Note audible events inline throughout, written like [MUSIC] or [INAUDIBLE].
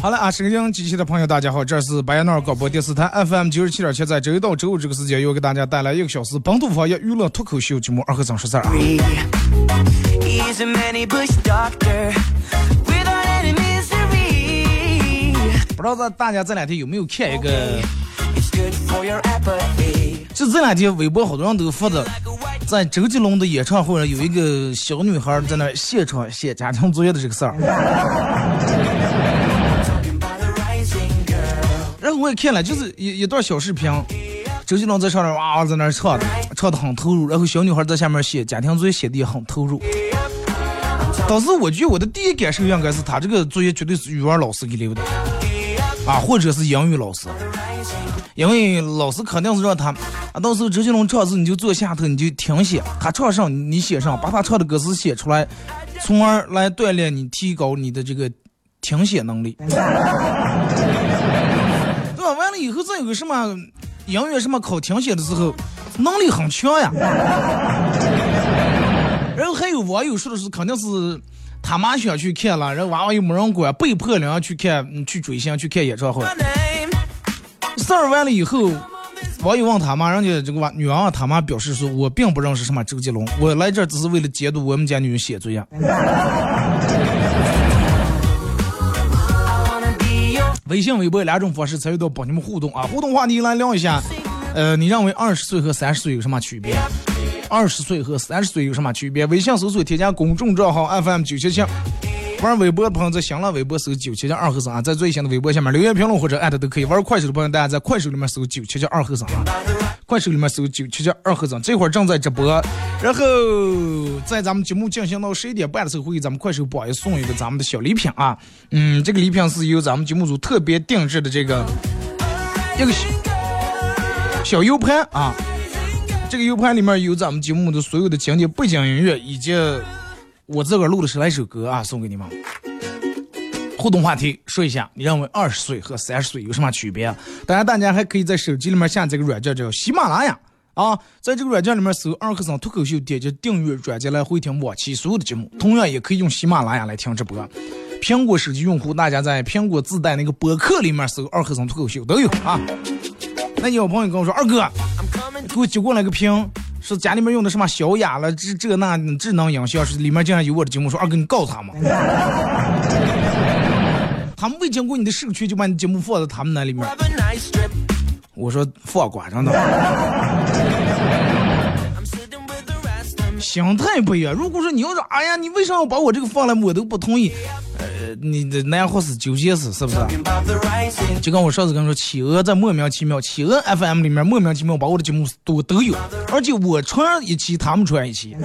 好了啊，收音机器的朋友，大家好，这是白彦淖尔广播电视台 FM 九十七点七，在周一到周五这个时间，又给大家带来一个小时本土方言娱乐脱口秀节目《二和尚说事儿》啊。不知道大大家这两天有没有看一个.就这两天微博好多人都发的，在周杰伦的演唱会上有一个小女孩在那现场写家庭作业的这个事儿。然后我也看了，就是一一段小视频，周杰伦在上面哇在那儿唱，唱的很投入，然后小女孩在下面写家庭作业写的也很投入。当时我觉得我的第一感受应该是他这个作业绝对是语文老师给留的，啊，或者是英语老师，因为老师肯定是让他啊，到时候周杰伦唱的时候你就坐下头你就听写，他唱上你写上，把他唱的歌词写出来，从而来锻炼你提高你的这个听写能力。[LAUGHS] 对吧？完了以后再有个什么音乐什么考听写的时候，能力很强呀。然后还有网友说的是，肯定是他妈想去看了，然后娃娃又没人管，被迫两人去看，去追星去看演唱会。事儿完了以后，网友问他妈，人家这个娃女儿他妈表示说，我并不认识什么周杰伦，我来这只是为了监督我们家女儿写作业。微信、微博两种方式参与到帮你们互动啊！互动话题来聊一下，呃，你认为二十岁和三十岁有什么区别？二十岁和三十岁有什么区别？微信搜索添加公众账号 FM 九七七，玩微博的朋友在新浪微博搜九七七二和尚啊，在最新的微博下面留言评论或者艾特都可以。玩快手的朋友，大家在快手里面搜九七七二和尚啊，快手里面搜九七七二和尚，这会儿正在直播。然后在咱们节目进行到十一点半的时候，会给咱们快手榜一送一个咱们的小礼品啊。嗯，这个礼品是由咱们节目组特别定制的这个一个小小 U 盘啊。这个 U 盘里面有咱们节目的所有的经典背景音乐，以及我自个儿录的十来首歌啊，送给你们。互动话题说一下，你认为二十岁和三十岁有什么区别？当然，大家还可以在手机里面下这个软件叫喜马拉雅啊，在这个软件里面搜“二和尚脱口秀”，点击订阅软件来回听往期所有的节目。同样也可以用喜马拉雅来听直播。苹果手机用户，大家在苹果自带那个播客里面搜“二和尚脱口秀”都有啊。那有朋友跟我说，二哥，给我寄过来个屏，是家里面用的什么小雅了，这这那智能音箱，是里面竟然有我的节目，说二哥你告他们，[LAUGHS] 他们未经过你的授权就把你节目放在他们那里面.我说放管着呢，心态不一样。如果说你要说，哎呀，你为啥要把我这个放来，我都不同意，呃，你的那样或是纠结死，是不是？就跟我上次跟你说，企鹅在莫名其妙，企鹅 FM 里面莫名其妙把我的节目都都有，而且我传一期，他们传一期。[LAUGHS]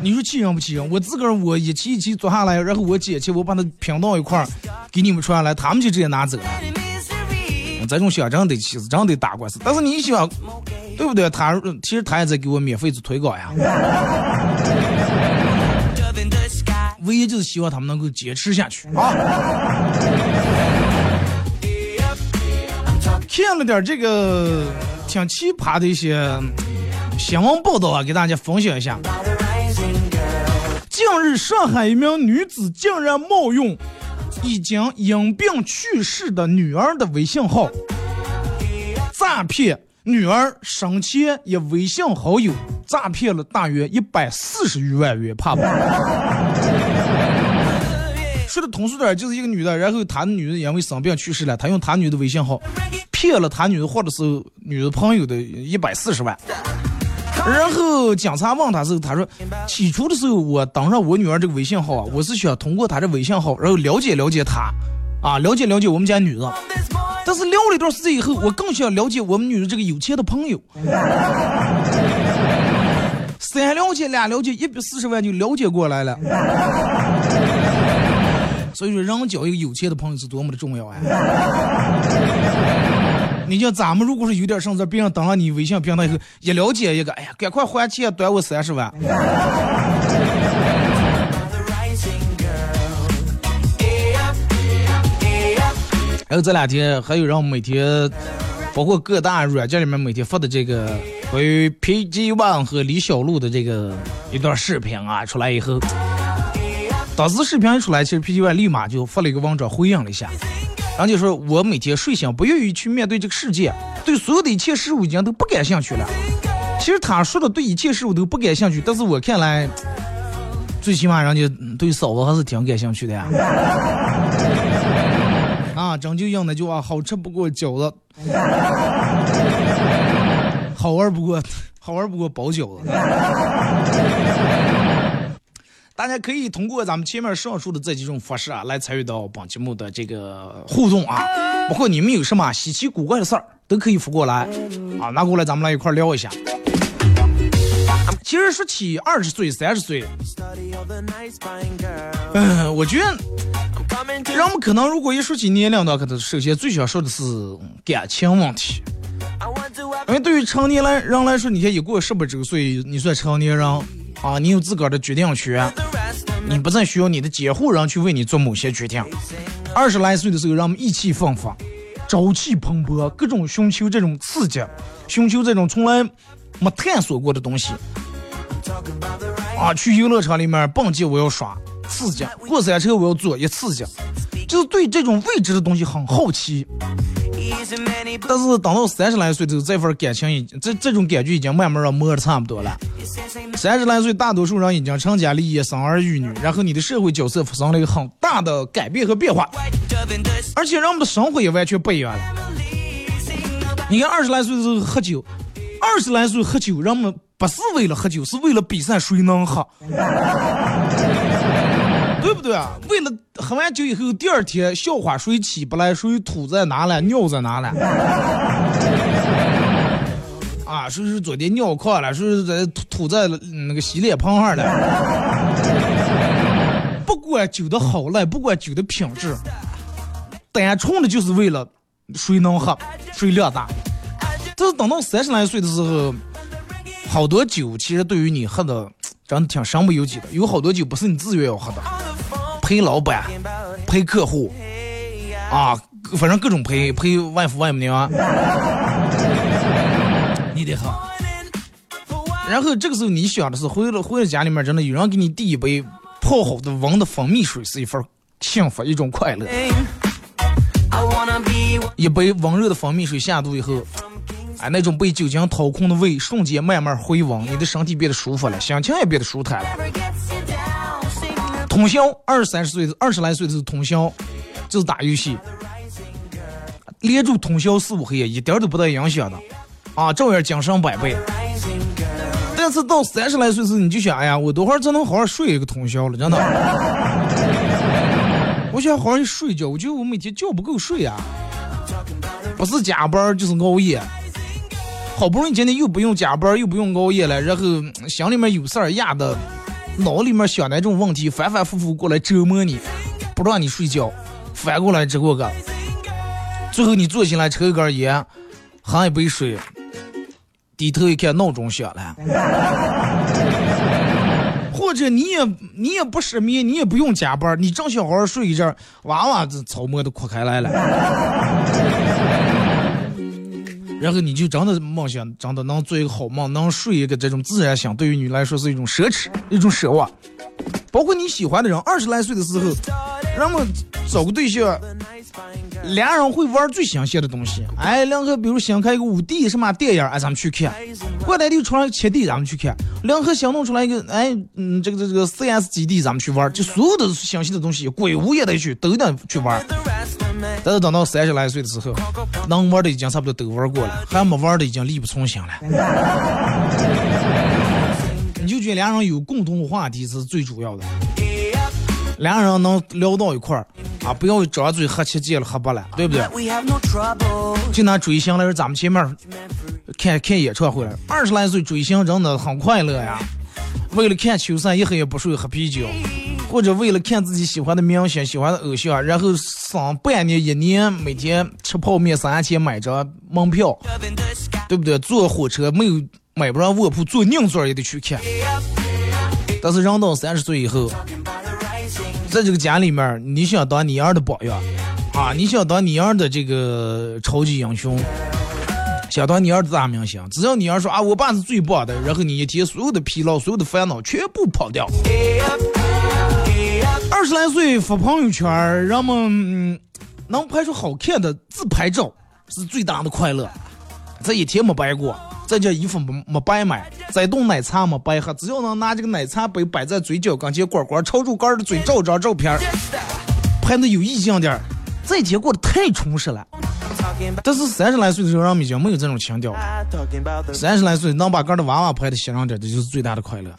你说气人不气人？我自个儿我一期一期做下来，然后我剪辑，我把它拼到一块儿，给你们传下来，他们就直接拿走了。这种想真得气死，真的打官司。但是你想，对不对？他其实他也在给我免费做推广呀。[LAUGHS] 唯一就是希望他们能够坚持下去啊。看了点这个挺奇葩的一些新闻报道啊，给大家分享一下。近日，上海一名女子竟然冒用已经因病去世的女儿的微信号，诈骗女儿生前一微信好友，诈骗了大约一百四十余万元，怕不？说的通俗点，就是一个女的，然后她女的因为生病去世了，她用她女的微信号骗了她女的或者是女的朋友的一百四十万。然后警察问他时候，他说：“起初的时候，我登上我女儿这个微信号啊，我是想通过她这微信号，然后了解了解她，啊，了解了解我们家女的。但是聊了一段时间以后，我更想了解我们女的这个有钱的朋友。三了解俩了解，一百四十万就了解过来了。所以说，人交一个有钱的朋友是多么的重要啊！”你像咱们如果是有点啥子，别人登了你微信平台以后，一了解一个，哎呀，赶快还钱，短我三十万。还有这两天，还有人每天，包括各大软件里面每天发的这个关于 PG One 和李小璐的这个一段视频啊，出来以后，当时视频一出来，其实 PG One 立马就发了一个文章回应了一下。然后就说，我每天睡醒不愿意去面对这个世界，对所有的一切事物已经都不感兴趣了。其实他说的对一切事物都不感兴趣，但是我看来，最起码人家对嫂子还是挺感兴趣的呀。[LAUGHS] 啊，真就应那句话，好吃不过饺子，好玩不过好玩不过包饺子。大家可以通过咱们前面上述的这几种方式啊，来参与到本节目的这个互动啊。包括你们有什么稀奇古怪的事儿，都可以发过来啊，拿过来咱们来一块聊一下。其实说起二十岁、三十岁，嗯，我觉得人们可能如果一说起年龄的话，可能首先最想说的是感情问题。因为对于成年人人来说，你看一过十八周岁，你算成年人。啊，你有自个儿的决定权，你不再需要你的监护人去为你做某些决定。二十来岁的时候，人们意气风发，朝气蓬勃，各种寻求这种刺激，寻求这种从来没探索过的东西。啊，去游乐场里面蹦极我要耍刺激，过山车我要坐也刺激，就是对这种未知的东西很好奇。但是等到三十来岁的时候，这份感情已经这这种感觉已经慢慢的磨的差不多了。三十来岁，大多数人已经成家立业、生儿育女，然后你的社会角色发生了一个很大的改变和变化，而且人们的生活也完全不一样了。你看，二十来岁的时候喝酒，二十来岁喝酒，人们不是为了喝酒，是为了比赛谁能喝。[LAUGHS] 对不对啊？为了喝完酒以后，第二天笑话谁起不来，谁吐在哪了，尿在哪了？啊，谁是昨天尿炕了？谁是在吐在那个洗脸盆上了？不管酒的好赖，不管酒的品质，单纯的就是为了谁能喝，谁量大。但是等到三十来岁的时候，好多酒其实对于你喝的真的挺身不由己的，有好多酒不是你自愿要喝的。陪老板，陪客户，啊，反正各种陪，陪外父外母娘，你得喝。然后这个时候你想的是，回了回了家里面，真的有人给你递一杯泡好的温的蜂蜜水，是一份幸福，一种快乐。一杯温热的蜂蜜水下肚以后，哎，那种被酒精掏空的胃瞬间慢慢回温，你的身体变得舒服了，心情也变得舒坦了。通宵二三十岁二十来岁的是通宵，就是打游戏，连住通宵四五黑夜，一点都不带影响的，啊，照样精神百倍。但是到三十来岁时，你就想，哎呀，我多会儿才能好好睡一个通宵了？真的，[LAUGHS] 我想好好睡觉，我觉得我每天觉不够睡啊，不是加班就是熬夜，好不容易今天又不用加班又不用熬夜了，然后心里面有事儿压的。脑里面想的那种问题，反反复复过来折磨你，不让你睡觉，反过来这个个，最后你坐起来抽一根烟，喝一杯水，低头一看闹钟响了，或者你也你也不失眠，你也不用加班，你正想好好睡一阵，娃娃这草帽都哭开来了，然后你就真的梦想，真的能做一个好梦，能睡一个这种自然醒，对于你来说是一种奢侈，一种奢望。包括你喜欢的人，二十来岁的时候，人们找个对象，俩人会玩最新鲜的东西。哎，两个比如想看一个五 D 什么电影，哎，咱们去看；过两天出来七 D，咱们去看；两个想弄出来一个，哎，嗯，这个这个 CS 基地，咱们去玩。就所有的新鲜的东西，鬼屋也得去，都得去玩。但是等到三十来岁的时候，能玩的已经差不多都玩过了，还没玩的已经力不从心了。[LAUGHS] 你就觉得俩人有共同话题是最主要的，俩人能聊到一块儿啊，不要张嘴喝七戒了喝八了，对不对？就拿追星来说，咱们前面看看演唱会了，二十来岁追星真的很快乐呀。为了看球赛，一黑也不睡喝啤酒，或者为了看自己喜欢的明星、喜欢的偶像，然后上半年、一年每天吃泡面三千买张门票，对不对？坐火车没有买不上卧铺，坐硬座也得去看。但是人到三十岁以后，在这个家里面，你想当你儿的榜样啊，你想当你儿的这个超级英雄。想当你儿子大明星，只要你儿说啊，我爸是最棒的，然后你一天所有的疲劳、所有的烦恼全部跑掉。二十来岁发朋友圈，人们嗯能拍出好看的自拍照是最大的快乐。这一天没白过，这件衣服没没白买，这顿奶茶没白喝，只要能拿这个奶茶杯摆在嘴角跟前，呱呱朝住杆的嘴照张照片，拍的有意境点，这一天过得太充实了。但是三十来岁的时候，让们已经没有这种情调了。三十来岁能把个的娃娃拍的显亮点，这就是最大的快乐。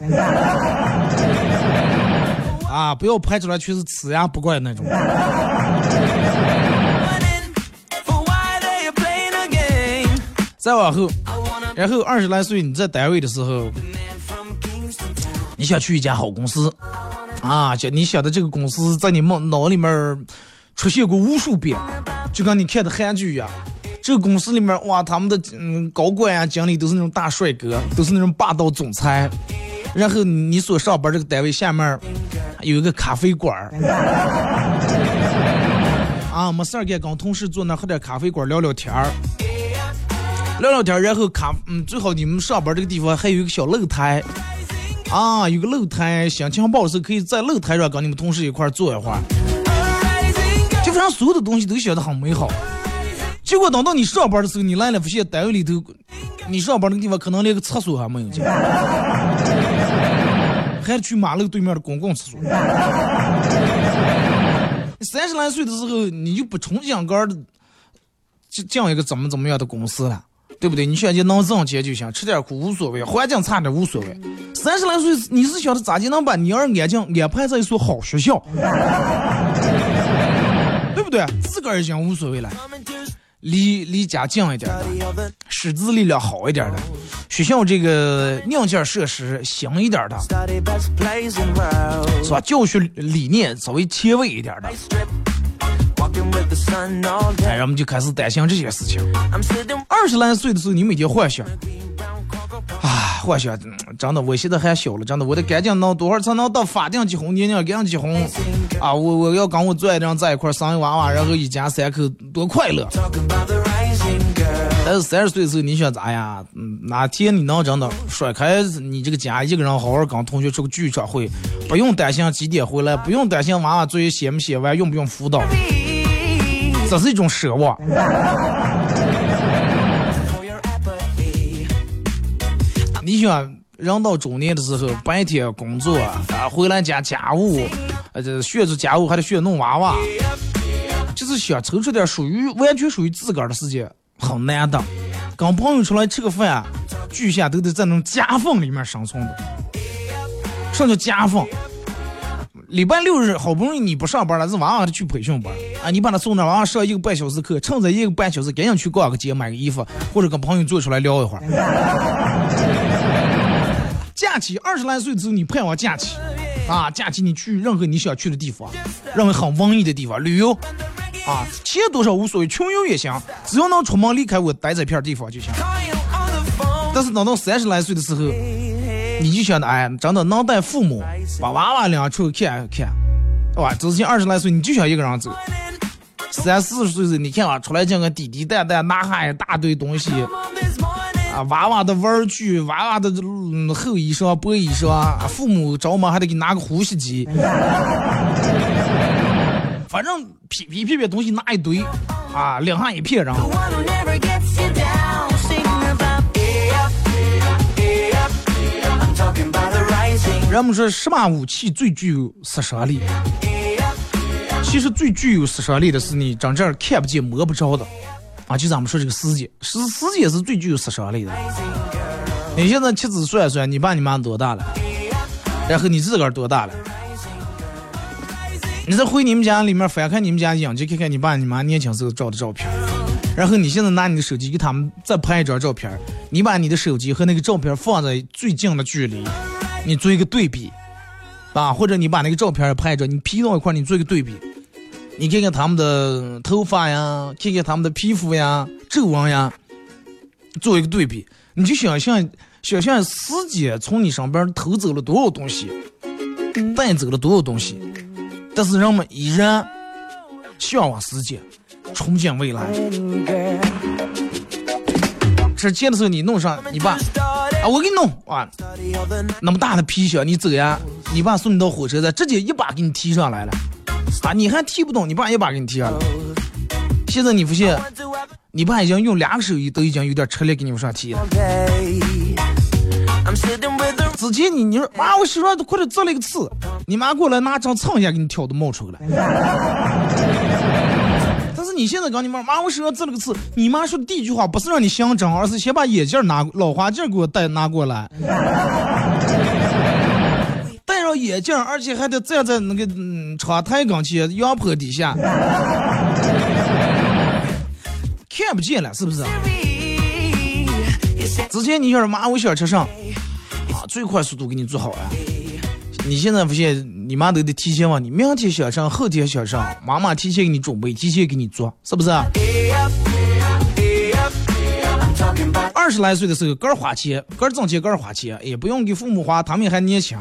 啊，不要拍出来全是呲牙不怪那种。再往后，然后二十来岁你在单位的时候，你想去一家好公司啊，就你想的这个公司在你梦脑里面出现过无数遍。就跟你看的韩剧一样，这个公司里面哇，他们的嗯高管啊、经理都是那种大帅哥，都是那种霸道总裁。然后你所上班这个单位下面有一个咖啡馆儿，[LAUGHS] 啊，没事儿干，跟同事坐那喝点咖啡馆聊聊天儿，聊聊天儿。然后咖嗯，最好你们上班这个地方还有一个小露台，啊，有个露台，心情不好的时候可以在露台上跟你们同事一块坐一会儿。基本上所有的东西都显得很美好，结果等到你上班的时候，你来了发现单位里头，你上班那个地方可能连个厕所还没有还去马路对面的公共厕所。[LAUGHS] 三十来岁的时候，你就不憧憬个的，就这样一个怎么怎么样的公司了，对不对？你想就能挣钱就行，吃点苦无所谓，环境差点无所谓。三十来岁，你是想着咋就能把你儿安静安排在一所好学校？对不对？自个儿已经无所谓了，离离家近一点的，师资力量好一点的，学校这个硬件设施行一点的，是吧？教学理念稍微前卫一点的，哎，人们就开始担心这些事情。二十来岁的时候，你每天幻想。啊，我想，真的，我现在还小了，真的，我得赶紧弄多少才能到法定结婚年龄，赶紧结婚啊！我我要跟我最爱的人在一块生一娃娃，然后一家三口多快乐。但是三十岁的时候，你想咋呀？哪天你能真的甩开你这个家，一个人好好跟同学出个剧场会，不用担心几点回来，不用担心娃娃作业写没写完，用不用辅导，这是一种奢望。你想人到中年的时候，白天工作啊，回来家家务，呃，这学着家务还得学弄娃娃，就是想抽出点属于完全属于自个儿的时间，很难的。跟朋友出来吃个饭，巨蟹都得在那种夹缝里面生存的。什么叫夹缝？礼拜六日好不容易你不上班了，这娃娃得去培训班啊，你把他送那，娃娃上一个半小时课，趁着一个半小时赶紧去逛个街，买个衣服，或者跟朋友坐出来聊一会儿。假期二十来岁之后，你盼望假期，啊，假期你去任何你想去的地方，认为很文艺的地方旅游，啊，钱多少无所谓，穷游也行，只要能出门离开我待这片地方就行。但是等到三十来岁的时候，你就想着，哎，真的能带父母把娃娃领出去看看，对吧？之前二十来岁你就想一个人走，三四十岁的你看啊，出来见个滴滴蛋蛋拿下一大堆东西，娃娃的玩具，娃娃的厚衣裳、薄衣裳，父母着忙还得给拿个呼吸机，反正屁屁屁屁东西拿一堆，啊，领上一片人。人们说什么武器最具有杀伤力？其实最具有杀伤力的是你真正看不见摸不着的啊！就咱们说这个时间，时时间是最具有杀伤力的。你现在妻子算算，你爸你妈多大了？然后你自个儿多大了？你再回你们家里面翻看你们家影集，看看你爸你妈年轻时候照的照片。然后你现在拿你的手机给他们再拍一张照片，你把你的手机和那个照片放在最近的距离。你做一个对比，啊，或者你把那个照片拍着，你 P 到一块，你做一个对比，你看看他们的头发呀，看看他们的皮肤呀、皱纹呀，做一个对比，你就想象想象时间从你身边偷走了多少东西，带走了多少东西，但是人们依然向往时间，憧憬未来。之前的时候你弄上，你爸。啊，我给你弄啊！那么大的皮箱，你走呀？你爸送你到火车站，直接一把给你提上来了。啊，你还踢不动，你爸一把给你踢下来。现在你发现，你爸已经用两个手都已经有点吃力给你往上踢了。之前你你说妈，我手上都快点扎了一个刺，你妈过来拿张蹭一下给你挑都冒出来了。[LAUGHS] 你现在跟你妈妈，我手上扎了个刺。你妈说的第一句话不是让你想整，而是先把眼镜拿老花镜给我带拿过来，眼镜，而且还得站在那个嗯窗台跟前阳坡底下，[LAUGHS] 看不见了，是不是？之前你说妈，我想吃上啊，最快速度给你做好啊。你现在不现，你妈都得提前问你，明天想上，后天想上，妈妈提前给你准备，提前给你做，是不是？二十来岁的时候，个儿花钱，个儿挣钱，个儿花钱，也不用给父母花，他们还年轻，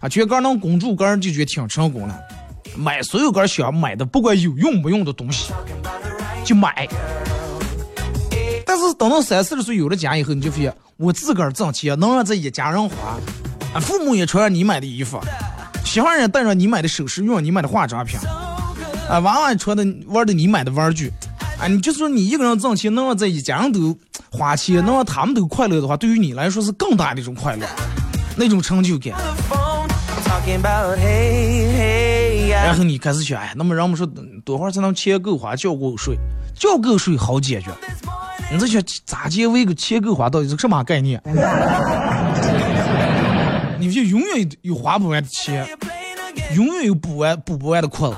啊，觉个能拱住个就觉得挺成功了。买所有个想买的，不管有用不用的东西，就买。但是等到三四十岁有了家以后，你就发现，我自个儿挣钱能让这一家人花。啊，父母也穿上你买的衣服，媳妇儿也戴上你买的首饰，用你买的化妆品，啊，娃娃穿的玩的你买的玩具，啊，你就说你一个人挣钱，能让这一家人都花钱，能让他们都快乐的话，对于你来说是更大的一种快乐，那种成就感。然后你开始想，哎，那么人们说多会儿才能钱够花，交够税？交够税好解决。你这想咋结为个钱够花，到底是什么概念？[LAUGHS] 你就永远有花不完的钱，永远有补完补不完的困。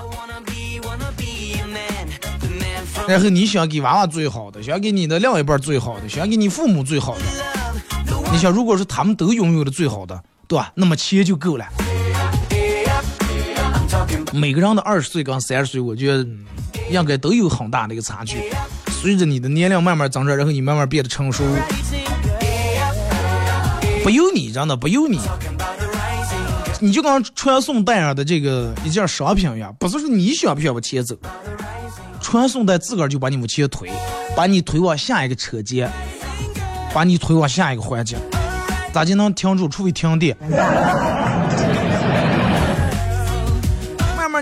然后你想给娃娃最好的，想给你的另一半最好的，想给你父母最好的。你想，如果是他们都拥有的最好的，对吧？那么钱就够了。每个人的二十岁跟三十岁，我觉得应该都有很大的一个差距。随着你的年龄慢慢增长，然后你慢慢变得成熟。不由你，真的不由你，你就跟传送带上的这个一件商品一样，不是说你想不想往前走，传送带自个儿就把你往前推，把你推往下一个车间，把你推往下一个环境，咋就能停住？除非停电。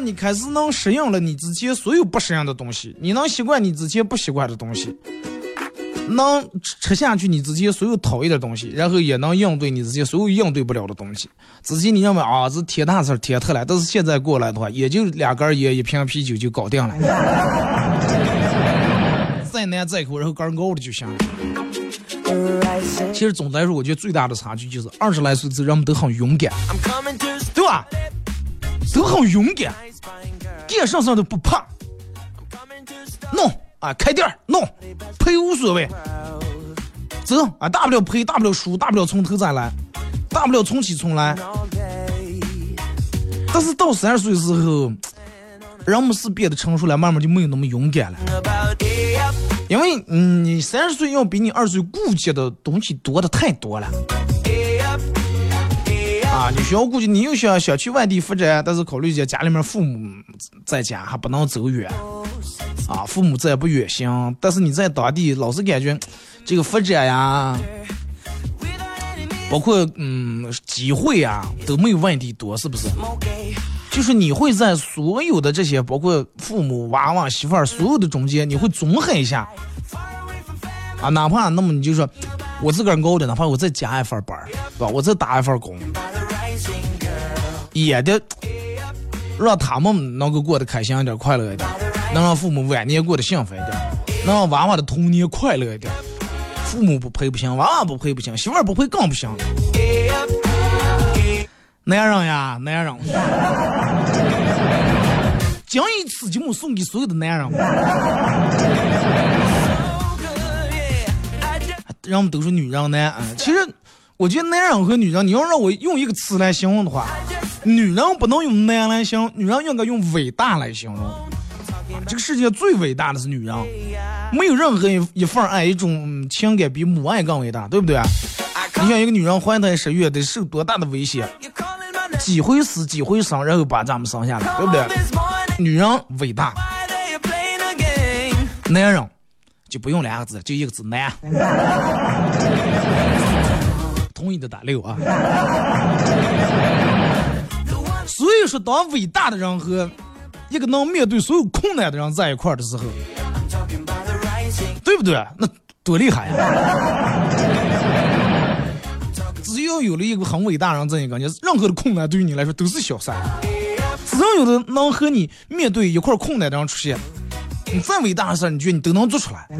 你开始能适应了你之前所有不适应的东西，你能习惯你之前不习惯的东西。能吃下去你之前所有讨厌的东西，然后也能应对你之前所有应对不了的东西。之前你认为啊是天大事天特了，但是现在过来的话，也就两根烟一瓶啤酒就搞定了。[LAUGHS] 再难再苦，然后干熬了就行了。其实总的来说，我觉得最大的差距就是二十来岁之人们都很勇敢，对吧？都很勇敢，干啥啥都不怕。弄。啊，开店弄赔无所谓，走啊，大不了赔，大不了输，大不了从头再来，大不了重启重来。但是到三十岁的时候，人们是变得成熟了，慢慢就没有那么勇敢了。因为，嗯，你三十岁要比你二十岁顾忌的东西多的太多了。啊，你需要顾忌，你又想想去外地发展，但是考虑一下家里面父母在家还不能走远。啊，父母在不远行，但是你在当地老是感觉这个发展呀，包括嗯机会呀都没有外地多，是不是？就是你会在所有的这些，包括父母、娃娃、媳妇儿，所有的中间，你会综合一下，啊，哪怕那么你就说，我自个儿熬的，哪怕我再加一份班儿，是吧？我再打一份工，也得让他们能够过得开心一点、快乐一点，能让父母晚年过得幸福一点，能让娃娃的童年快乐一点。父母不陪不行，娃娃不陪不行，媳妇儿不陪更不行。男人呀，男人，讲一次节目送给所有的男人。人们都说女人难啊，其实我觉得男人和女人，你要让我用一个词来形容的话，女人不能用难来形容，女人应该用伟大来形容。这个世界最伟大的是女人，没有任何一一份爱一种情感比母爱更伟大，对不对？你想一个女人怀胎十月得受多大的威胁？几回死几回生，然后把咱们生下来，对不对？女人伟大，男人就不用两个字，就一个字难。[LAUGHS] 同意的打六啊。所以说，当伟大的人和一个能面对所有困难的人在一块儿的时候，对不对？那多厉害呀！只要有了一个很伟大人这一个，你任何的困难对于你来说都是小事。只要有的能和你面对一块困难的人出现，你再伟大的事，你觉得你都能做出来。[LAUGHS]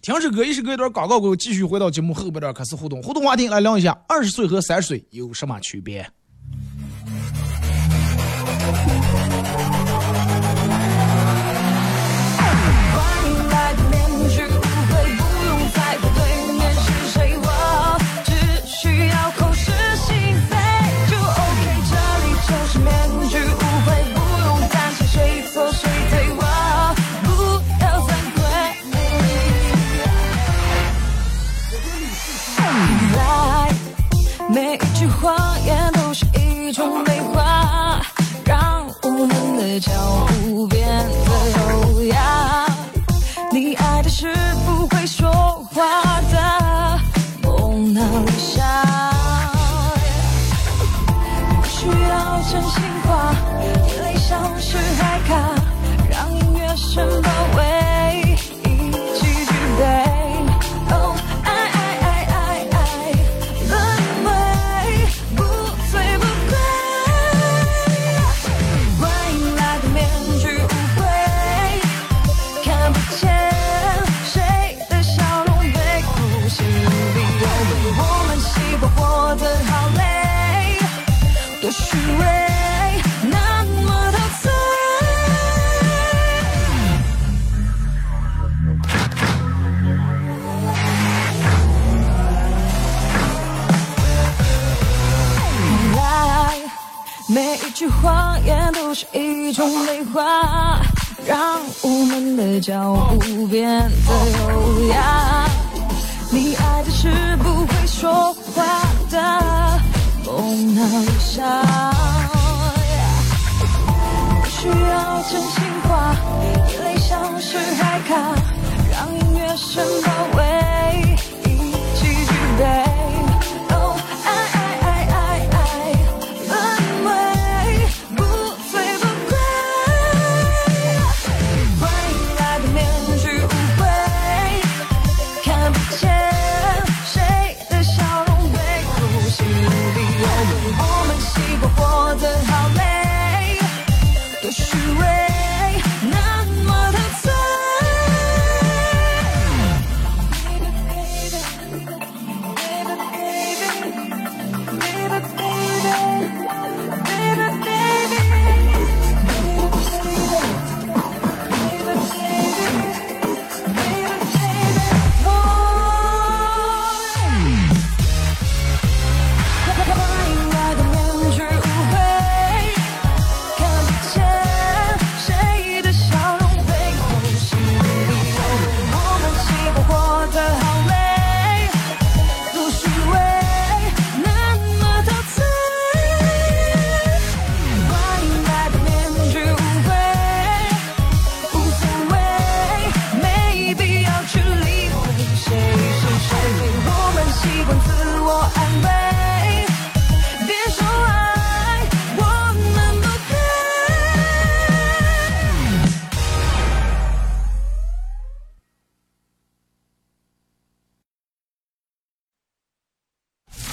停止歌，一首歌一段广告过后，继续回到节目后半段开始互动。互动话题来聊一下：二十岁和三十岁有什么区别？才能笑，不需要真心话，眼泪像是海卡，让音乐声包围，一起举杯。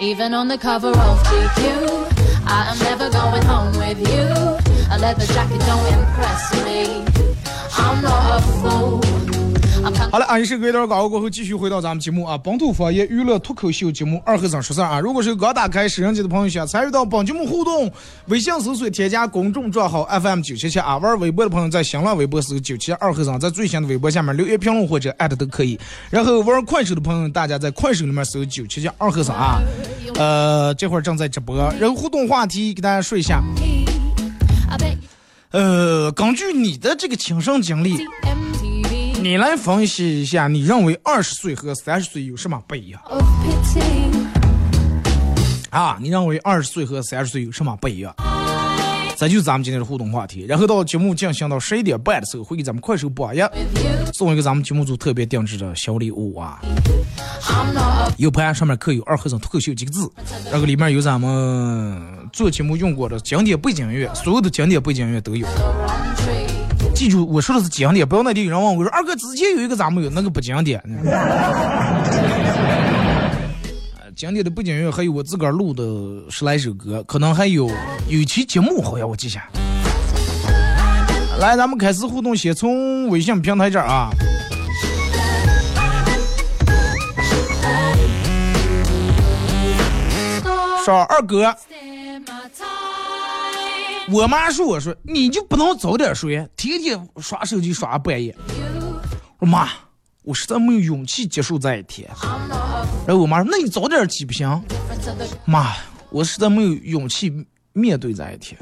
even on the cover of GQ, I am never going home with you. A leather jacket don't impress me. I'm not a fool. 好了，俺是隔一段广告过后，继续回到咱们节目啊，本土方言娱乐脱口秀节目《二和尚说事儿》啊。如果是刚打开摄像机的朋友，想参与到本节目互动，微信搜索添加公众账号 FM 九七七啊。玩微博的朋友在新浪微博搜九七二和尚，在最新的微博下面留言评论或者艾特都可以。然后玩快手的朋友，大家在快手里面搜九七七二和尚啊。呃，这会儿正在直播，然后互动话题给大家说一下。呃，根据你的这个亲身经历，你来分析一下，你认为二十岁和三十岁有什么不一样？啊，你认为二十岁和三十岁有什么不一样？这就是咱们今天的互动话题。然后到节目进行到十一点半的时候，会给咱们快手榜一送一个咱们节目组特别定制的小礼物啊有盘上面刻有“二和尚脱口秀”几个字，然后里面有咱们做节目用过的经典背景音乐，所有的经典背景音乐都有。记住，我说的是经典，不要那天有人问我说：“二哥之前有一个咋没有？那个不经典。[LAUGHS] ”呃经典的背景音乐还有我自个儿录的十来首歌，可能还有有期节目好像我记下。来，咱们开始互动，先从微信平台这儿啊。说二哥，我妈说我说你就不能早点睡，天天刷手机刷半夜。我说妈，我实在没有勇气结束这一天。然后我妈说：“那你早点起不行妈，我实在没有勇气面对这一天。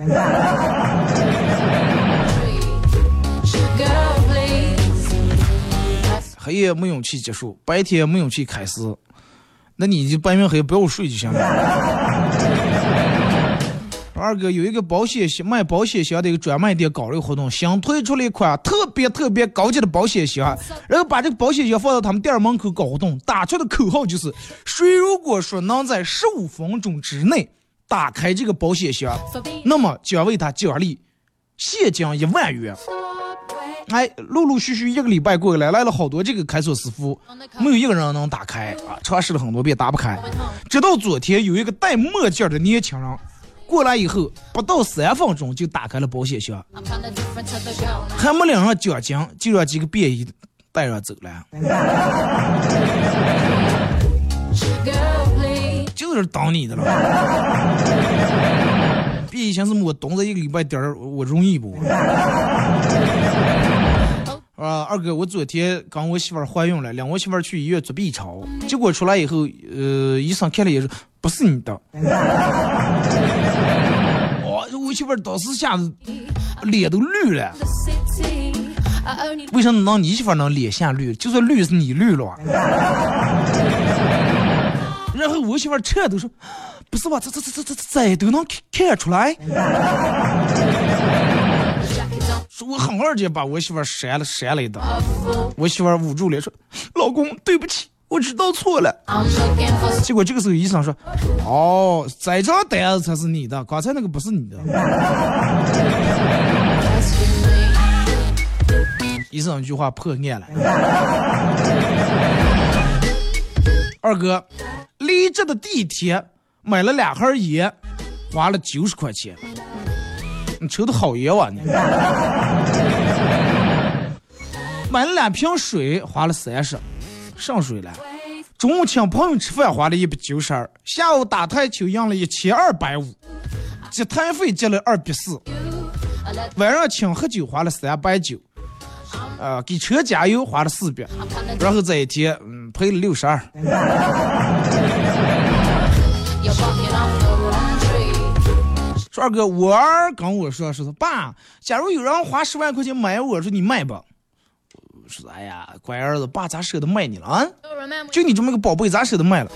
黑夜没勇气结束，白天没勇气开始，那你就白天黑不要睡就行了。二哥有一个保险箱卖保险箱的一个专卖店搞了一个活动，新推出了一款特别特别高级的保险箱，然后把这个保险箱放到他们店门口搞活动，打出的口号就是：谁如果说能在十五分钟之内打开这个保险箱，那么将为他奖励现金一万元。哎，陆陆续续一个礼拜过来，来了好多这个开锁师傅，没有一个人能打开啊！尝试了很多遍，打不开。直到昨天，有一个戴墨镜的年轻人过来以后，不到三分钟就打开了保险箱，还没领上奖金，就让几个便衣带上走了，[LAUGHS] 就是当你的了。便衣寻思我蹲着一个礼拜点儿，我容易不？[LAUGHS] 啊，二哥，我昨天跟我媳妇怀孕了，领我媳妇去医院做 B 超，结果出来以后，呃，医生看了也是不是你的。我媳妇儿当时吓得脸都绿了。为什么能你媳妇儿能脸吓绿？就算绿是你绿了。然后我媳妇儿这都说，不是吧？这这这这这这都能看出来。说我很二姐把我媳妇儿扇了扇了一顿。我媳妇儿捂住脸说：“老公，对不起，我知道错了。结果这个时候医生说，哦，这张单子才是你的，刚才那个不是你的。[LAUGHS] 医生一句话破案了。二哥，离这的地铁买了两盒烟，花了九十块钱。你抽的好烟哇你！买了两瓶水，花了三十，上水了。中午请朋友吃饭花了一百九十二，下午打台球赢了一千二百五，接台费接了二百四，晚上请喝酒花了三百九，呃，给车加油花了四百，然后这一天嗯赔了六十二。帅哥，我儿跟我说，说是爸，假如有人花十万块钱买我，说你卖吧。我说哎呀，乖儿子，爸咋舍得卖你了啊就你这么个宝贝，咋舍得卖了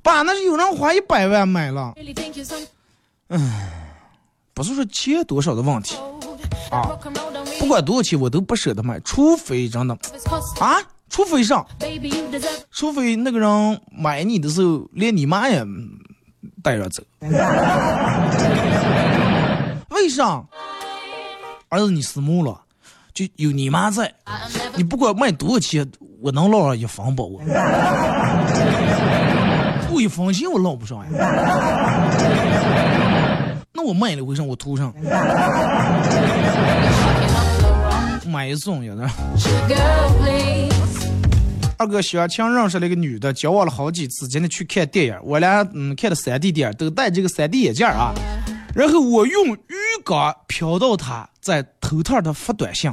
爸，那是有人花一百万买了 some 不是说钱多少的问题. Ah. Don't 不管多少钱我都不舍得卖，除非真的啊，除非上，Baby, you deserve 除非那个人买你的时候连你妈也嗯带着走。[LAUGHS] 为啥？儿子你私募了，就有你妈在，你不管卖多少钱，我能捞上一分不？我，我一分钱我捞不上呀。那我卖了为啥我图上？买一送一的。二哥小强认识了一个女的，交往了好几次，今天去看电影，我俩嗯看的三 D 电影，都戴这个三 D 眼镜啊。然后我用鱼竿飘到她，再偷偷的发短信.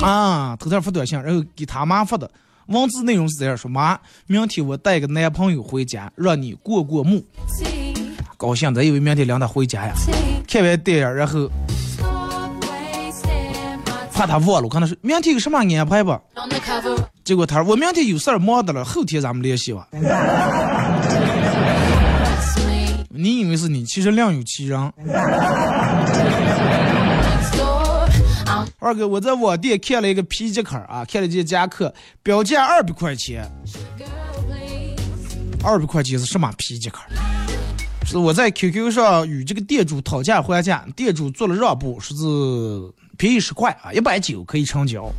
啊，偷偷发短信，然后给他妈发的。文字内容是这样说：妈，明天我带个男朋友回家，让你过过目。高兴的，以为明天领他回家呀。看完电影，然後 stop wasting my 怕他忘了，我跟他说明天有什么安排吧。结果他说我明天有事儿忙的了，后天咱们联系吧。[LAUGHS] 你以为是你，其实另有其人。二哥，我在网店看了一个皮夹克啊，看了件夹克，标价二百块钱。二百块钱是什么皮夹克？是我在 QQ 上与这个店主讨价还价，店主做了让步，说是便宜十块啊，一百九可以成交。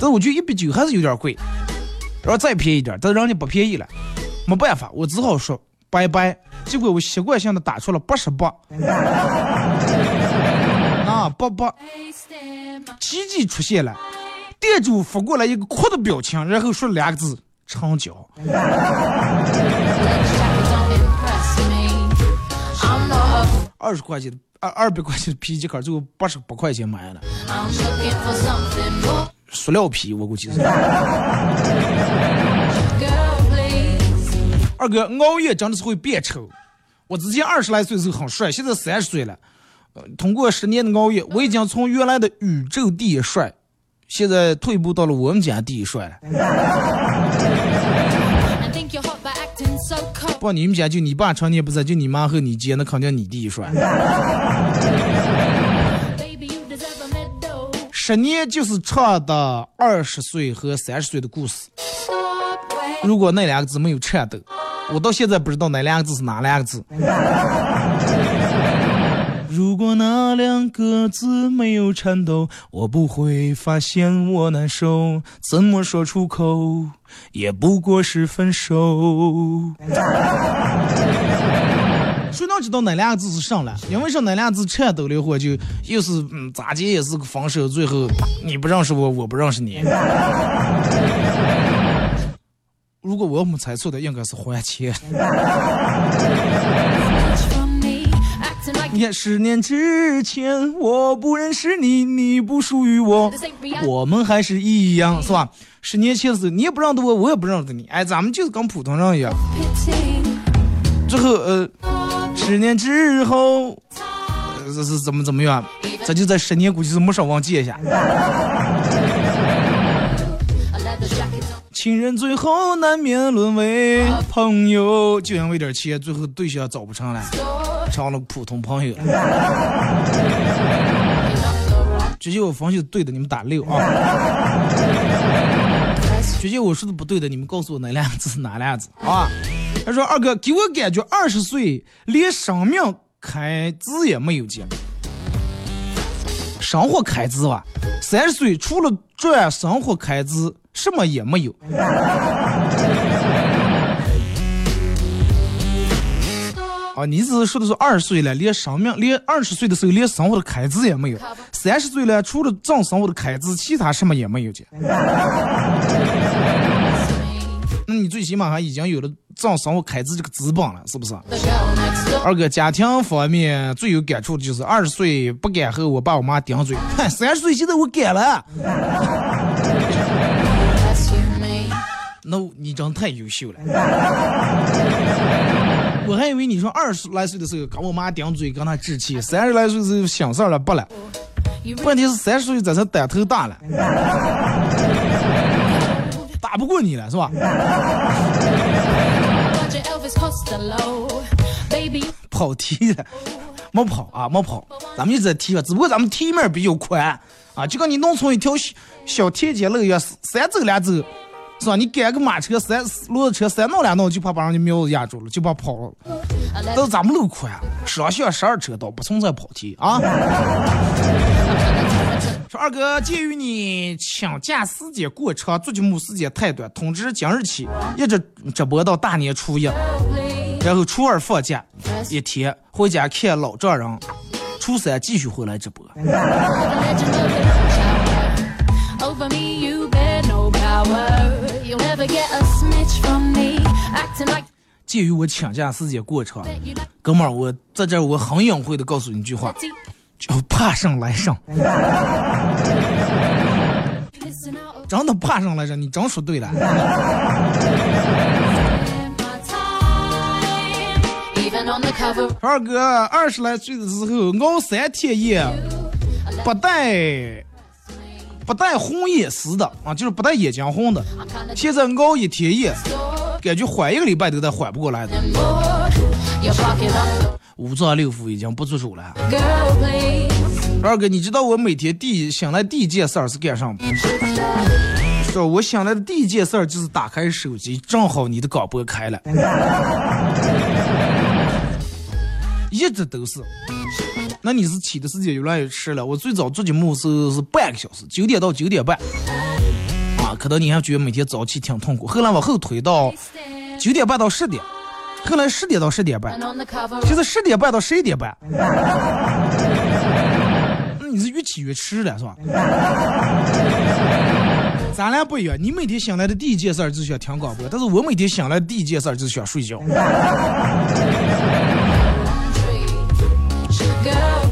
但我觉得一百九还是有点贵，然后再便宜点，但是人家不便宜了，没办法，我只好说拜拜。结果我习惯性的打出了八十八，[LAUGHS] 啊八八，奇迹出现了，店主发过来一个哭的表情，然后说了两个字：成交。二十块钱的二二百块钱的皮夹克，最后八十八块钱买了.塑料皮，我估计是。[LAUGHS] 二哥，熬夜真的是会变丑。我之前二十来岁的时候很帅，现在三十岁了，呃，通过十年的熬夜，我已经从原来的宇宙第一帅，现在退步到了我们家第一帅了。不，你们家就你爸常年不在，就你妈和你姐，那肯定你第一帅。十年就是唱的二十岁和三十岁的故事。如果那两个字没有颤抖，我到现在不知道那两个字是哪两个字。如果那两个字没有颤抖，我不会发现我难受，怎么说出口，也不过是分手。谁能知道哪两个字是上了？因为说哪两个字颤抖的话，就又是嗯咋接也是个分手，最后你不认识我，我不认识你。如果我没猜错的，应该是还钱。[LAUGHS] 你看，十年之前我不认识你，你不属于我.我们还是一样，是吧？十年前的时候，你也不认得我，我也不认得你，哎，咱们就是跟普通人一样。之后，呃，十年之后，呃这是怎么怎么样？咱就在十年，估计是没少忘记一下。情人最后难免沦为朋友，就因为点钱，最后对象找不成了，成了普通朋友了。You're not the wrong 直接我分析对的，你们打六啊。press 学姐，我说的不对的，你们告诉我哪两个字是哪两个字啊？他说二哥，给我感觉二十岁连生命开支也没有见，生活开支吧，三十岁除了赚生活开支，什么也没有。[LAUGHS] 啊，你只是说的是二十岁了，连生命，连二十岁的时候连生活的开支也没有；三十岁了，除了挣生活的开支，其他什么也没有见。那你最起码还已经有了挣生活开支这个资本了，是不是？二哥，家庭方面最有感触的就是二十岁不敢和我爸我妈顶嘴，哼，[LAUGHS] 三十岁现在我敢了。那你真太优秀了。我还以为你说二十来岁的时候跟我妈顶嘴，跟她置气；三十来岁的时候想事儿了，不了。问题是三十岁咱是胆头大了，打不过你了，是吧？跑题了，没跑啊，没跑，咱们一直在踢吧，只不过咱们踢面比较宽啊，就跟你农村一条小小田间路一样，三走两走。是吧？你赶个马车、三骡子车，三弄两弄就怕把人家苗子压住了，就怕跑了。但是咱们路宽，双向十二车道，不存在跑题啊。说二哥，鉴于你请假时间过长，做节目时间太短，通知今日起一直直播到大年初一，然后初二放假一天，回家看老丈人，初三继续回来直播。鉴于我请假时间过长，哥们儿，我在这儿我很隐晦的告诉你一句话，叫怕上来上。[LAUGHS] 真的怕上来上，你真说对了。二哥二十来岁的时候熬三天夜，不带。不带红眼丝的啊，就是不带眼睛红的。现在熬一天夜，感觉缓一个礼拜都在缓不过来的。五脏六腑已经不作主了。二哥，你知道我每天第一醒来第一件事儿是干啥吗？是我醒来的第一件事儿就是打开手机，正好你的广播开了，[LAUGHS] 一直都是。那你是起的时间越来越迟了。我最早做节目是是半个小时，九点到九点半。啊，可能你还觉得每天早起挺痛苦。后来往后推到九点半到十点，后来十点到十点半，现在十点半到十一点半。[LAUGHS] 那你是越起越迟了，是吧？[LAUGHS] 咱俩不一样，你每天醒来的第一件事就是想听广播，但是我每天醒来的第一件事就是想睡觉。[LAUGHS]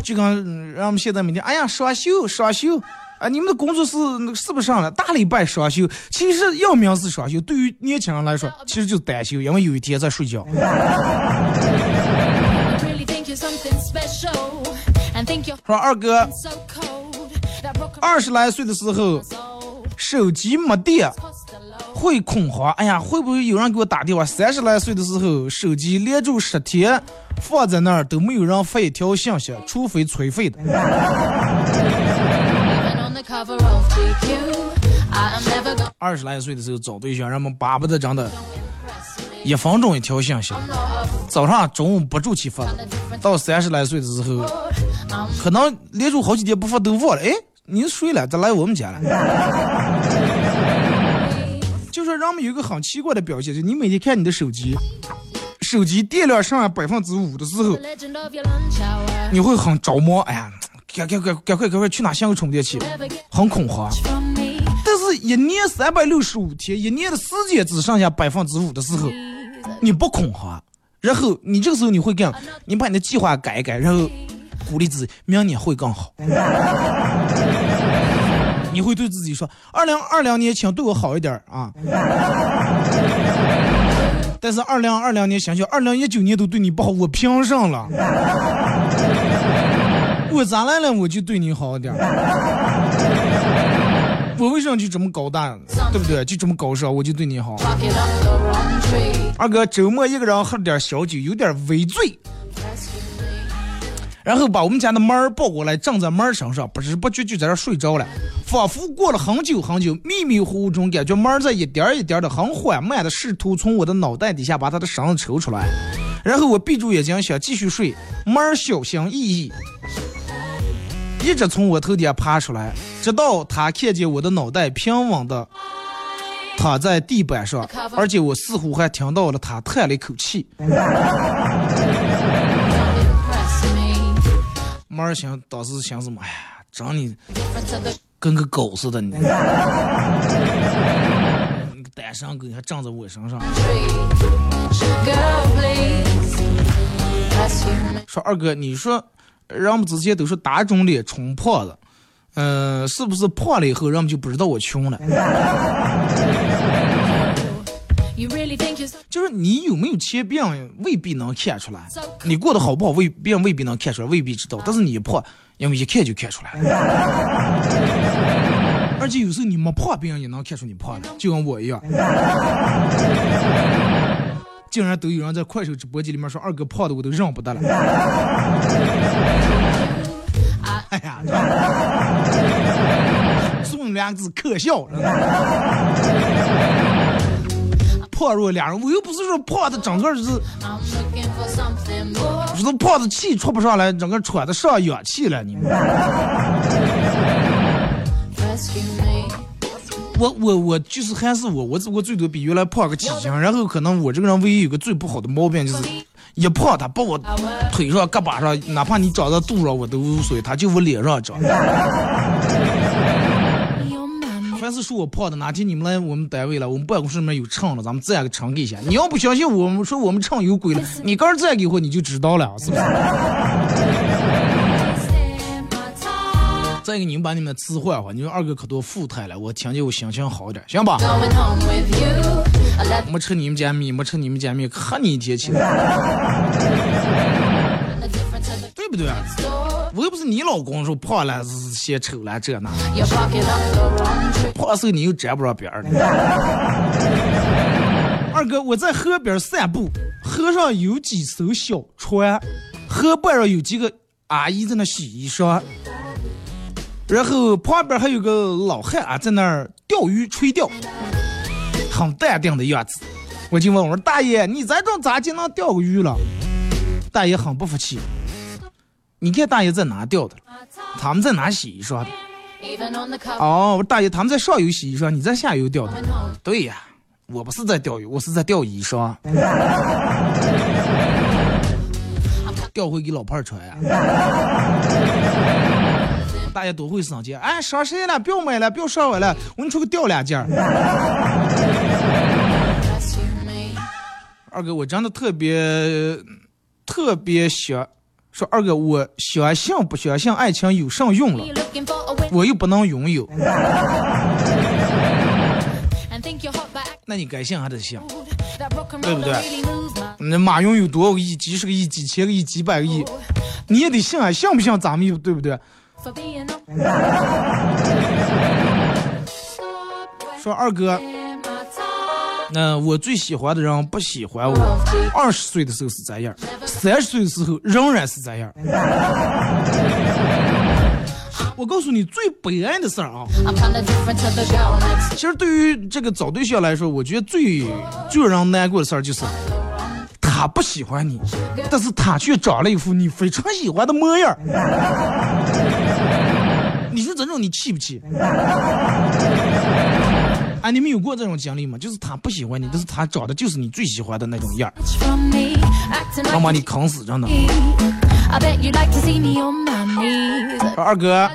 就跟让我们现在每天，哎呀，双休双休，啊，你们的工作是是不是上了大礼拜双休？其实要名是双休，对于年轻人来说，其实就是单休，因为有一天在睡觉。[LAUGHS] 说二哥，二十来岁的时候，手机没电，会恐慌。哎呀，会不会有人给我打电话？三十来岁的时候，手机连住十天。放在那儿都没有人发一条信息，除非催费的。二十来岁的时候找对象，人们巴不得真的，一分钟一条信息，早上、中午不住起发。到三十来岁的时候，可能连住好几天不发都忘了。哎，你睡了？咋来我们家了？[LAUGHS] 就说人们有一个很奇怪的表现，就你每天看你的手机。手机电量剩下百分之五的时候，你会很着魔。哎呀，赶赶赶赶快赶快去拿下个充电器，很恐慌。但是，一年三百六十五天，一年的时间只剩下百分之五的时候，你不恐慌。然后，你这个时候你会干？你把你的计划改一改，然后鼓励自己，明年会更好。你会对自己说：二零二零年，请对我好一点啊。但是二零二零年想想，二零一九年都对你不好，我凭什么了？我咋来了？我就对你好点儿 [LAUGHS] 我为什么就这么高大，对不对？就这么高尚，我就对你好。二哥周末一个人喝了点小酒，有点微醉。然后把我们家的猫儿抱过来，站在猫儿身上，不知不觉就在这睡着了。仿佛过了很久很久，迷迷糊糊中感觉猫儿在一点儿一点儿的很缓慢的试图从我的脑袋底下把它的绳子抽出来。然后我闭住眼睛想继续睡，猫儿小心翼翼，一直从我头顶爬出来，直到他看见我的脑袋平稳的躺在地板上，而且我似乎还听到了他叹了一口气。门儿想当时想什么？哎呀，长你跟个狗似的你，你个单身狗，你还站在我身上。说二哥，你说人们之前都是打肿脸充胖子，嗯、是不是胖了以后人们就不知道我穷了就是你有没有钱，别人未必能看出来；你过得好不好，未别人未必能看出来，未必知道。但是你胖，因为一看就看出来。[LAUGHS] 而且有时候你没胖，别人也能看出你胖了，就跟我一样。竟然都有人在快手直播间里面说二哥胖的我都认不得了。哎呀，送你两个字可笑。胖若俩人，我又不是说胖的整个就是胖的气出不上来，整个喘的上氧气了。你们，我我我就是还是我，我只不过最多比原来胖个几斤，然后可能我这个人唯一有个最不好的毛病就是，一胖他把我腿上、胳膊上，哪怕你长到肚上我都无所谓，他就我脸上长。[LAUGHS] 凡是说我胖的，哪天你们来我们单位了，我们办公室里面有秤了，咱们自然给称给一下。你要不相信我们说我们秤有鬼了，你刚自然给我你就知道了，是不是？再给你们把你们的词换换，你们二哥可多富态了，我听见我心情好点，行吧没吃你们家米，没吃你们家米，喝你一天起，the different to the 对不对.我又不是你老公说胖了是嫌丑了这那.胖瘦你又沾不上边儿的。二哥，我在河边散步，河上有几艘小船，河畔上有几个阿姨在那洗衣裳，然后旁边还有个老汉啊在那儿钓鱼垂钓，很淡定的样子。我就问我说：“大爷，你在这咋就能钓个鱼了？”大爷很不服气。你看大爷在哪钓的？他们在哪洗衣裳的？哦，我说大爷他们在上游洗衣裳，你在下游钓的。对呀，我不是在钓鱼，我是在钓衣裳。钓回给老伴穿呀。大家都会生气，哎，上谁了？不要买了，不要上我了，我给你出去掉两件。[LAUGHS] 二哥，我真的特别特别想说，二哥，我相信不相信爱情有啥用了？我又不能拥有，[LAUGHS] 那你该信还得信。对不对那马云有多少个亿？几十个亿、几千个亿、几百个亿，你也得信啊！信不信咱们有，对不对？说二哥.那、我最喜欢的人不喜欢我。[LAUGHS] 二十岁的时候是这样，三十岁的时候仍然是这样。[LAUGHS] 我告诉你最悲哀的事儿啊其实对于这个找对象来说，我觉得最最让人难过的事儿就是，他不喜欢你，但是他却长了一副你非常喜欢的模样儿。你说这种你气不气？[LAUGHS] 哎，你们有过这种经历吗？就是他不喜欢你，但是他长得就是你最喜欢的那种样儿能把你坑死，真的。二哥.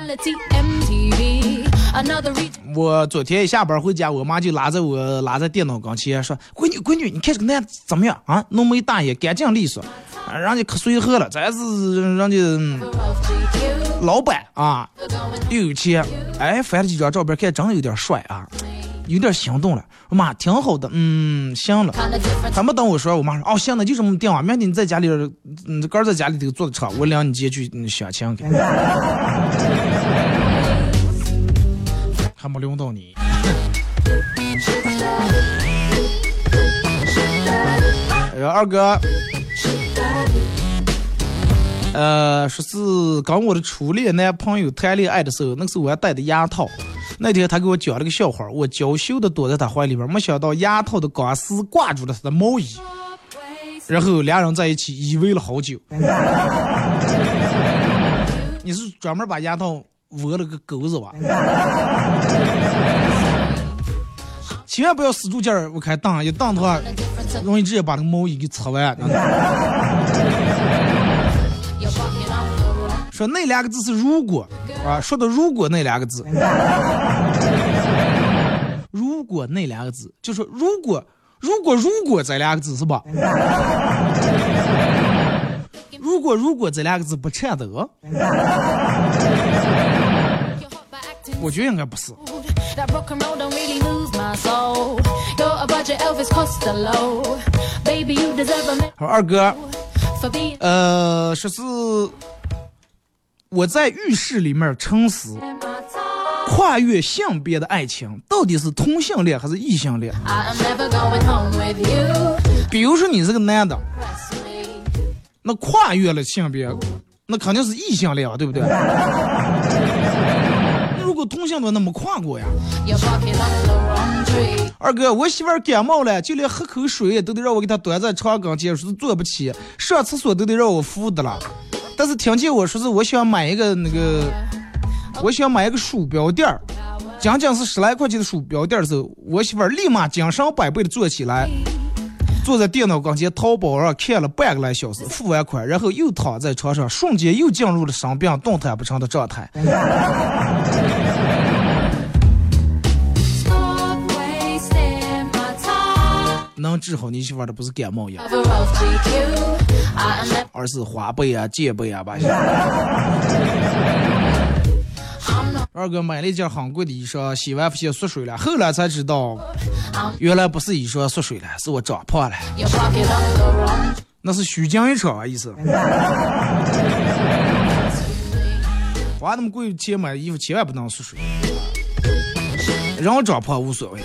我昨天一下班回家，我妈就拉着我拉在电脑跟前说：“闺女，闺女，你看这个男的怎么样啊？浓眉大眼，干净利索，啊人家可随和了，咱是人家.老板啊，又有钱。哎，翻了几张照片，看真的有点帅啊，有点心动了。妈挺好的，嗯，行了。还没等我说，我妈说：“哦，行，了就这么定了，明天你在家里，嗯，个在家里头坐着车，我领你姐去相亲去。” [LAUGHS] 还没轮到你。[LAUGHS] 哎呀，二哥，呃，说是跟我的初恋男朋友谈恋爱的时候，那个时候我还戴的牙套。那天他给我讲了个笑话，我娇羞的躲在他怀里边，没想到牙套的钢丝挂住了他的毛衣，然后俩人在一起依偎了好久。[LAUGHS] 你是专门把牙套窝了个钩子吧？千万不要使住劲儿，我开当一当的话，容易直接把那个毛衣给扯完。说那两个字是如果啊，说的如果那两个字，如果那两个字，就说如果如果如果这两个字是吧？如果如果这两个字不颤抖，我觉得应该不是。好，二哥，呃，说是我在浴室里面撑死，跨越性别的爱情到底是同性恋还是异性恋？比如说你是个男的，那跨越了性别，那肯定是异性恋啊，对不对？如果同性恋，那么跨过呀？二哥，我媳妇感冒了，就连喝口水都得让我给她端在床跟前，说坐不起，上厕所都得让我扶的了。但是听见我说是我想买一个那个，我想买一个鼠标垫儿，仅仅是十来块钱的鼠标垫儿的时候，我媳妇儿立马精神百倍的坐起来，坐在电脑跟前淘宝上看了半个来小时，付完款，然后又躺在床上，瞬间又进入了生病动弹不成的状态。能治好你媳妇的不是感冒药，而是花呗啊、借呗啊吧。二哥买了一件很贵的衣裳，洗完发现缩水了，后来才知道，原来不是衣裳缩水了，是我长胖了。那是虚惊一场啊，意思。[LAUGHS] 花那么贵钱买衣服，千万不能缩水。人长胖无所谓。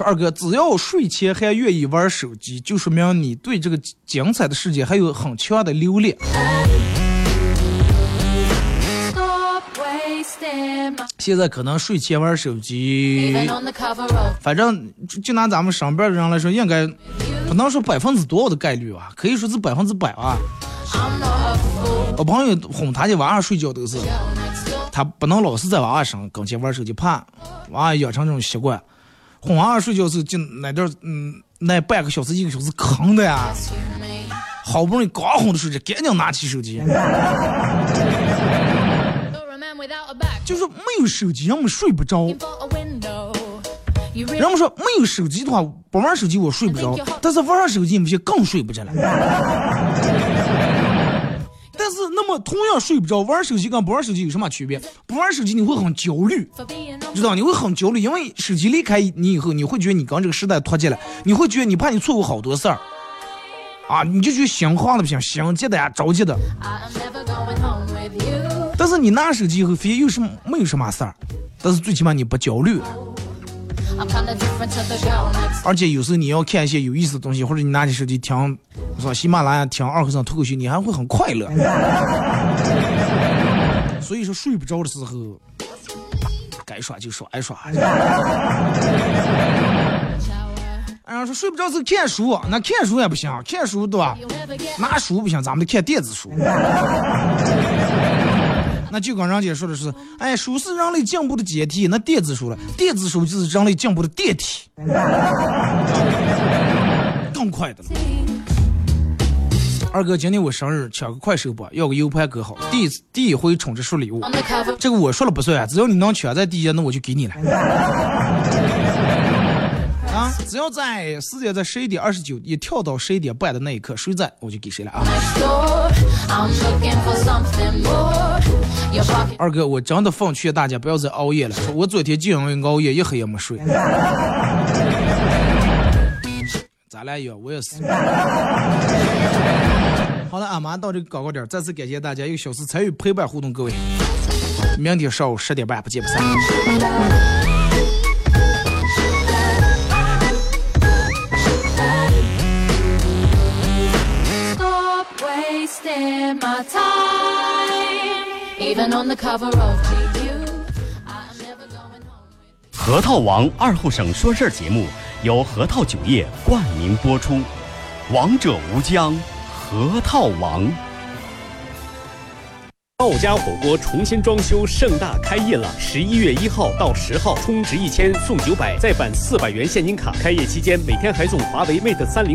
说二哥，只要睡前还愿意玩手机，就说明你对这个精彩的世界还有很强的留恋。现在可能睡前玩手机，反正就拿咱们上班的人来说，应该不能说百分之多少的概率吧，可以说是百分之百吧。我朋友哄他家娃娃睡觉都是，他不能老是在娃娃身跟前玩手机，怕娃娃养成这种习惯。哄娃娃睡觉时就那点嗯，那半个小时一个小时坑的呀，好不容易刚哄的睡着，赶紧拿起手机。就是没有手机，人们睡不着。人们说没有手机的话，不玩手机我睡不着，但是玩上手机，有些更睡不着了。但是那么同样睡不着，玩手机跟不玩手机有什么区别？不玩手机你会很焦虑，知道？你会很焦虑，因为手机离开你以后，你会觉得你跟这个时代脱节了，你会觉得你怕你错过好多事儿，啊，你就觉得心慌的不行，心急的呀，着急的。但是你拿手机以后，发现又是没有什么事儿，但是最起码你不焦虑了。而且有时候你要看一些有意思的东西，或者你拿起手机听，说喜马拉雅听二和尚脱口秀，你还会很快乐。[LAUGHS] 所以说睡不着的时候，该耍就耍一耍。然后说睡不着是看书，那看书也不行，看书对吧？拿书不行，咱们得看电子书。那就跟人家说的是，哎，书是人类进步的阶梯，那电子书了，电子书就是人类进步的电梯，更快的了。二哥，今天我生日，抢个快手吧，要个 U 盘搁好，第一次第一回充值收礼物，这个我说了不算，只要你能抢在第一，那我就给你了。啊，只要在时间在十一点二十九一跳到十一点半的那一刻，谁在我就给谁了啊。二哥，我真的奉劝大家不要再熬夜了。我昨天就因为熬夜，一黑也没睡。[LAUGHS] 咱俩一样，我也是。好了，俺妈到这个高高点，再次感谢大家一个小时参与陪伴互动，各位。明天上午十点半不见不散。Even on the cover of GQ, I'm never going home. 核桃王二后省说事儿节目由核桃酒业冠名播出，王者无疆，核桃王。道家火锅重新装修，盛大开业了！十一月一号到十号，充值一千送九百，再返四百元现金卡。开业期间每天还送华为 Mate 三零。